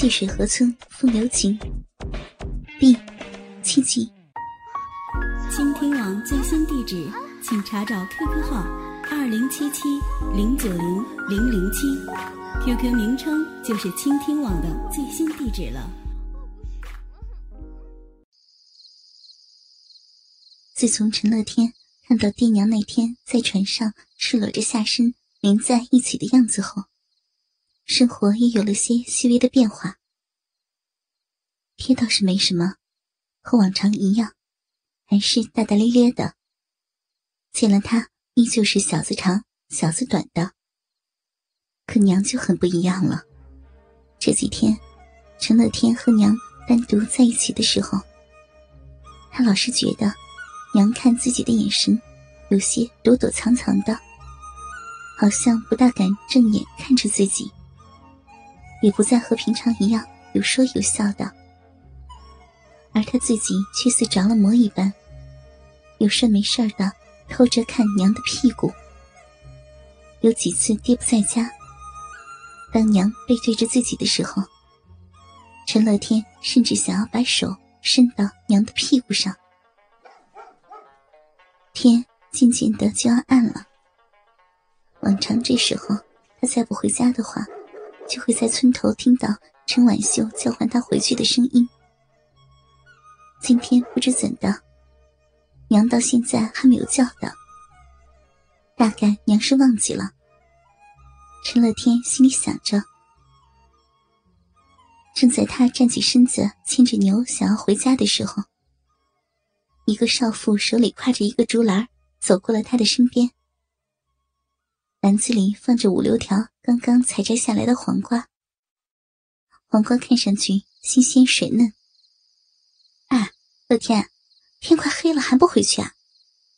细水河村，风流情。，B 七集。倾听网最新地址，请查找 QQ 号二零七七零九零零零七，QQ 名称就是倾听网的最新地址了。自从陈乐天看到爹娘那天在船上赤裸着下身连在一起的样子后，生活也有了些细微的变化。爹倒是没什么，和往常一样，还是大大咧咧的。见了他，依旧是小子长小子短的。可娘就很不一样了。这几天，陈乐天和娘单独在一起的时候，他老是觉得娘看自己的眼神有些躲躲藏藏的，好像不大敢正眼看着自己。也不再和平常一样有说有笑的，而他自己却似着了魔一般，有事没事的偷着看娘的屁股。有几次爹不在家，当娘背对着自己的时候，陈乐天甚至想要把手伸到娘的屁股上。天渐渐的就要暗了，往常这时候他再不回家的话。就会在村头听到陈婉秀叫唤他回去的声音。今天不知怎的，娘到现在还没有叫的，大概娘是忘记了。陈乐天心里想着，正在他站起身子牵着牛想要回家的时候，一个少妇手里挎着一个竹篮走过了他的身边。篮子里放着五六条刚刚采摘下来的黄瓜，黄瓜看上去新鲜水嫩。啊，乐天，天快黑了还不回去啊？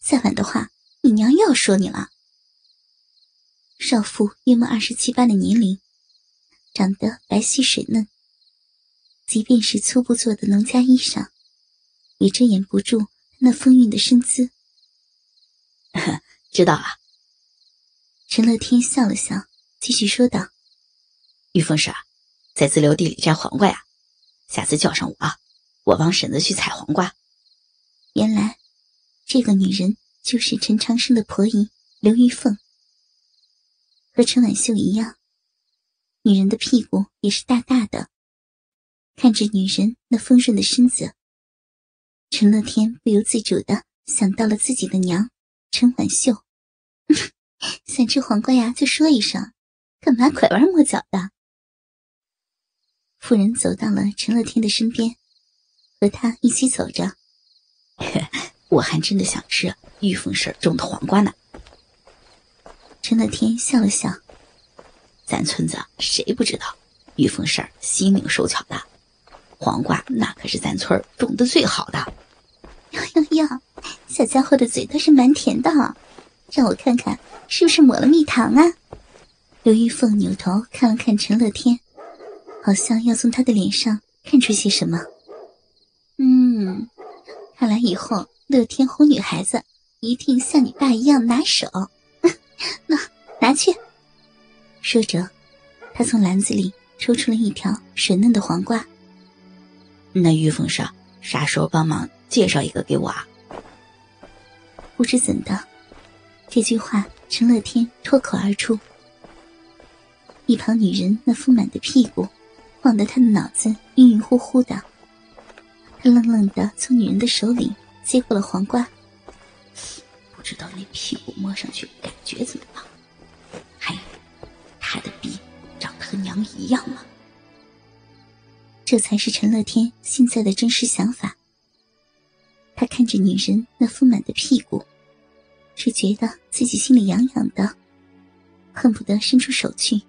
再晚的话，你娘又要说你了。少妇约莫二十七八的年龄，长得白皙水嫩，即便是粗布做的农家衣裳，也遮掩不住那丰韵的身姿。知道了。陈乐天笑了笑，继续说道：“玉凤婶，在自留地里摘黄瓜呀，下次叫上我，我帮婶子去采黄瓜。”原来，这个女人就是陈长生的婆姨刘玉凤。和陈婉秀一样，女人的屁股也是大大的。看着女人那丰润的身子，陈乐天不由自主的想到了自己的娘陈婉秀。想吃黄瓜呀，就说一声，干嘛拐弯抹角的？妇人走到了陈乐天的身边，和他一起走着。我还真的想吃玉凤婶种的黄瓜呢。陈乐天笑了笑，咱村子谁不知道玉凤婶心灵手巧的，黄瓜那可是咱村种的最好的。哟哟哟，小家伙的嘴倒是蛮甜的，让我看看。是不是抹了蜜糖啊？刘玉凤扭头看了看陈乐天，好像要从他的脸上看出些什么。嗯，看来以后乐天哄女孩子一定像你爸一样拿手。那拿去。说着，他从篮子里抽出了一条水嫩的黄瓜。那玉凤婶啥时候帮忙介绍一个给我啊？不知怎的，这句话。陈乐天脱口而出，一旁女人那丰满的屁股晃得他的脑子晕晕乎乎的。他愣愣的从女人的手里接过了黄瓜，不知道那屁股摸上去感觉怎么样？还有，他的逼长得和娘一样吗？这才是陈乐天现在的真实想法。他看着女人那丰满的屁股。只觉得自己心里痒痒的，恨不得伸出手去，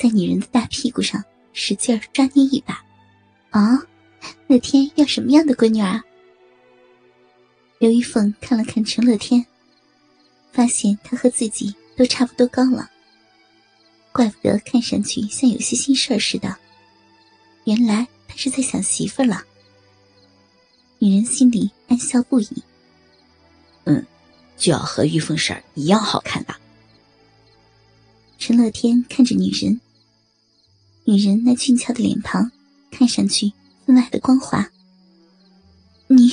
在女人的大屁股上使劲抓捏一把。啊，乐天要什么样的闺女啊？刘玉凤看了看陈乐天，发现他和自己都差不多高了，怪不得看上去像有些心事似的。原来他是在想媳妇了。女人心里暗笑不已。嗯。就要和玉凤婶一样好看的。陈乐天看着女人，女人那俊俏的脸庞，看上去分外的光滑。你，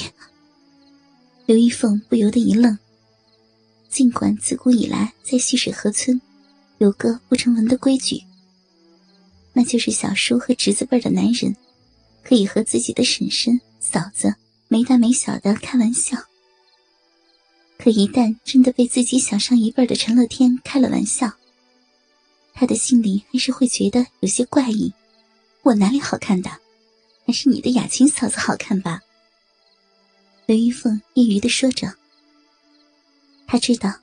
刘玉凤不由得一愣。尽管自古以来在溪水河村，有个不成文的规矩，那就是小叔和侄子辈的男人，可以和自己的婶婶、嫂子没大没小的开玩笑。可一旦真的被自己小上一辈的陈乐天开了玩笑，他的心里还是会觉得有些怪异。我哪里好看的？还是你的雅琴嫂子好看吧？刘玉凤揶揄的说着。他知道，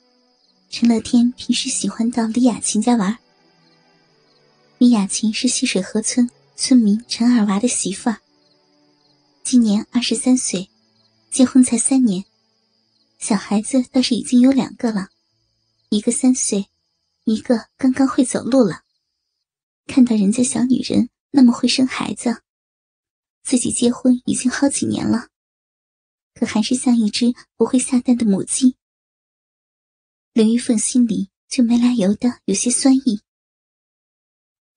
陈乐天平时喜欢到李雅琴家玩。李雅琴是溪水河村村民陈二娃的媳妇儿，今年二十三岁，结婚才三年。小孩子倒是已经有两个了，一个三岁，一个刚刚会走路了。看到人家小女人那么会生孩子，自己结婚已经好几年了，可还是像一只不会下蛋的母鸡。刘玉凤心里就没来由的有些酸意，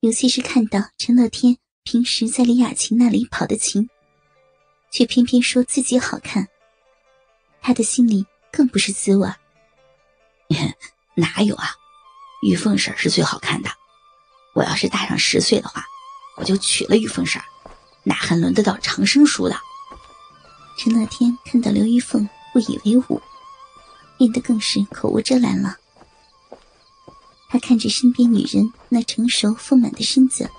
尤其是看到陈乐天平时在李雅琴那里跑的勤，却偏偏说自己好看，他的心里。更不是滋味。哪有啊？玉凤婶是最好看的。我要是大上十岁的话，我就娶了玉凤婶，哪还轮得到长生叔的？陈乐天看到刘玉凤不以为忤，变得更是口无遮拦了。他看着身边女人那成熟丰满的身子，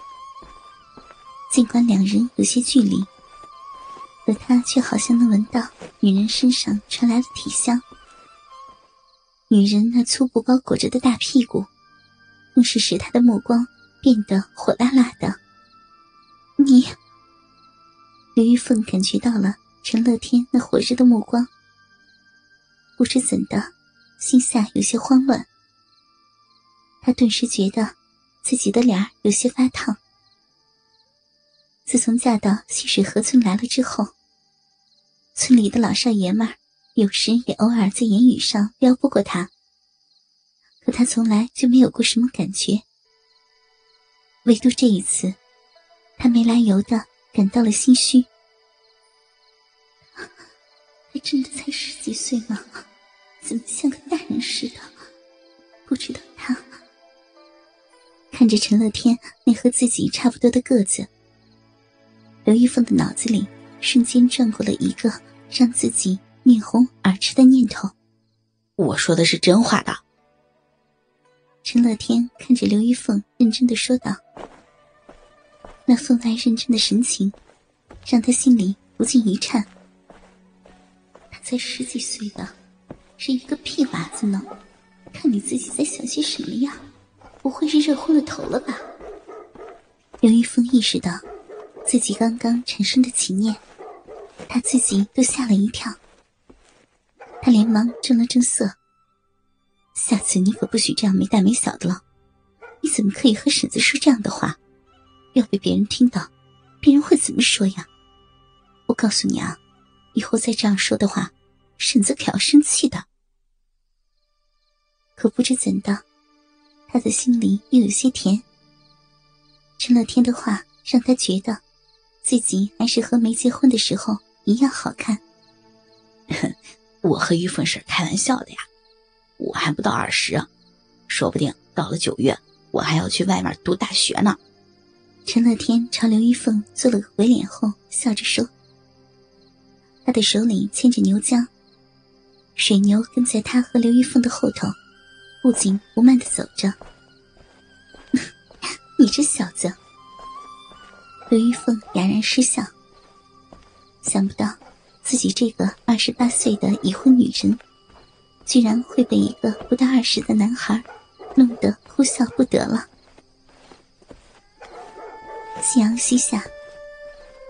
尽管两人有些距离。可他却好像能闻到女人身上传来的体香，女人那粗布包裹着的大屁股，更是使他的目光变得火辣辣的。你，刘玉凤感觉到了陈乐天那火热的目光，不知怎的，心下有些慌乱。他顿时觉得自己的脸有些发烫。自从嫁到溪水河村来了之后。村里的老少爷们儿，有时也偶尔在言语上撩拨过他，可他从来就没有过什么感觉。唯独这一次，他没来由的感到了心虚。他真的才十几岁吗？怎么像个大人似的？不知道他看着陈乐天那和自己差不多的个子，刘玉凤的脑子里瞬间转过了一个。让自己面红耳赤的念头，我说的是真话的。陈乐天看着刘玉凤，认真的说道：“那分外认真的神情，让他心里不禁一颤。他才十几岁的，是一个屁娃子呢，看你自己在想些什么呀？不会是热昏了头了吧？”刘玉凤意识到自己刚刚产生的情念。他自己都吓了一跳，他连忙正了正色：“下次你可不许这样没大没小的了！你怎么可以和婶子说这样的话？要被别人听到，别人会怎么说呀？我告诉你啊，以后再这样说的话，婶子可要生气的。”可不知怎的，他的心里又有些甜。陈乐天的话让他觉得，自己还是和没结婚的时候。一样好看。我和玉凤婶开玩笑的呀，我还不到二十，说不定到了九月，我还要去外面读大学呢。陈乐天朝刘玉凤做了个鬼脸后，笑着说：“他的手里牵着牛缰，水牛跟在他和刘玉凤的后头，不紧不慢的走着。你这小子！”刘玉凤哑然失笑。想不到，自己这个二十八岁的已婚女人，居然会被一个不到二十的男孩弄得哭笑不得了。夕阳西下，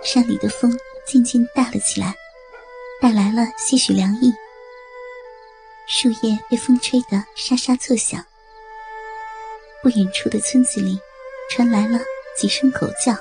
山里的风渐渐大了起来，带来了些许凉意。树叶被风吹得沙沙作响。不远处的村子里，传来了几声狗叫。